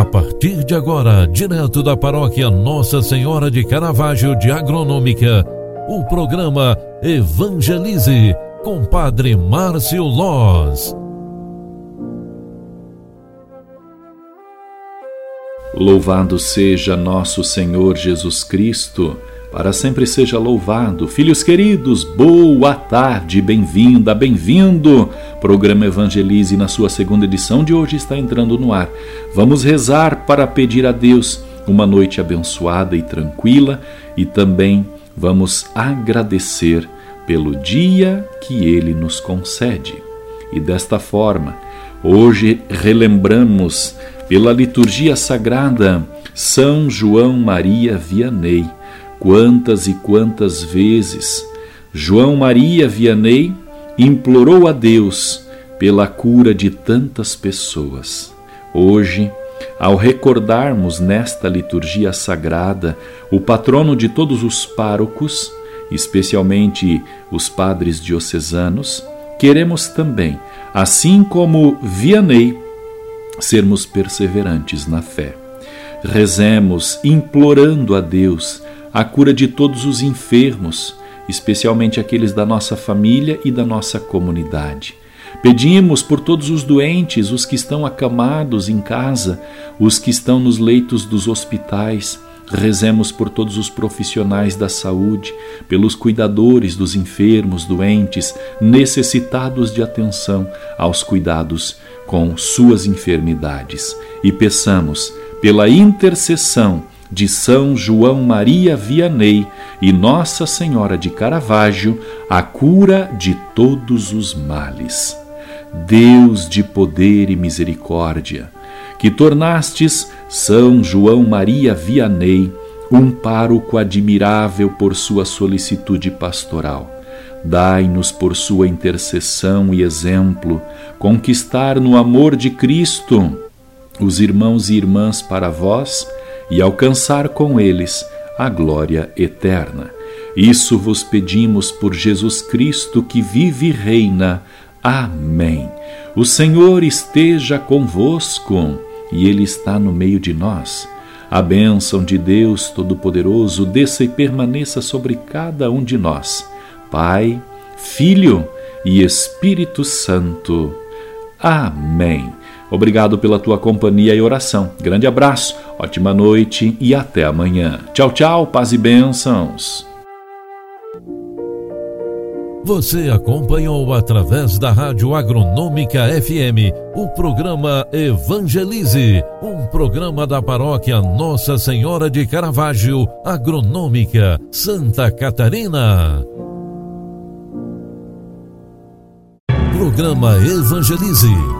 A partir de agora, direto da paróquia Nossa Senhora de Caravaggio de Agronômica, o programa Evangelize com Padre Márcio Loz. Louvado seja nosso Senhor Jesus Cristo para sempre seja louvado. Filhos queridos, boa tarde, bem-vinda, bem-vindo. Programa Evangelize na sua segunda edição de hoje está entrando no ar. Vamos rezar para pedir a Deus uma noite abençoada e tranquila e também vamos agradecer pelo dia que ele nos concede. E desta forma, hoje relembramos pela liturgia sagrada São João Maria Vianney Quantas e quantas vezes João Maria Vianney implorou a Deus pela cura de tantas pessoas. Hoje, ao recordarmos nesta liturgia sagrada o patrono de todos os párocos, especialmente os padres diocesanos, queremos também, assim como Vianney, sermos perseverantes na fé. Rezemos implorando a Deus a cura de todos os enfermos, especialmente aqueles da nossa família e da nossa comunidade. Pedimos por todos os doentes, os que estão acamados em casa, os que estão nos leitos dos hospitais. Rezemos por todos os profissionais da saúde, pelos cuidadores dos enfermos, doentes, necessitados de atenção aos cuidados com suas enfermidades. E peçamos, pela intercessão de São João Maria Vianney e Nossa Senhora de Caravaggio, a cura de todos os males. Deus de poder e misericórdia, que tornastes São João Maria Vianney um pároco admirável por sua solicitude pastoral. Dai-nos por sua intercessão e exemplo conquistar no amor de Cristo os irmãos e irmãs para vós e alcançar com eles a glória eterna. Isso vos pedimos por Jesus Cristo que vive e reina. Amém. O Senhor esteja convosco e Ele está no meio de nós. A bênção de Deus Todo-Poderoso desça e permaneça sobre cada um de nós. Pai, Filho e Espírito Santo. Amém. Obrigado pela tua companhia e oração. Grande abraço, ótima noite e até amanhã. Tchau, tchau, paz e bênçãos. Você acompanhou através da Rádio Agronômica FM o programa Evangelize, um programa da paróquia Nossa Senhora de Caravaggio, Agronômica, Santa Catarina. Programa Evangelize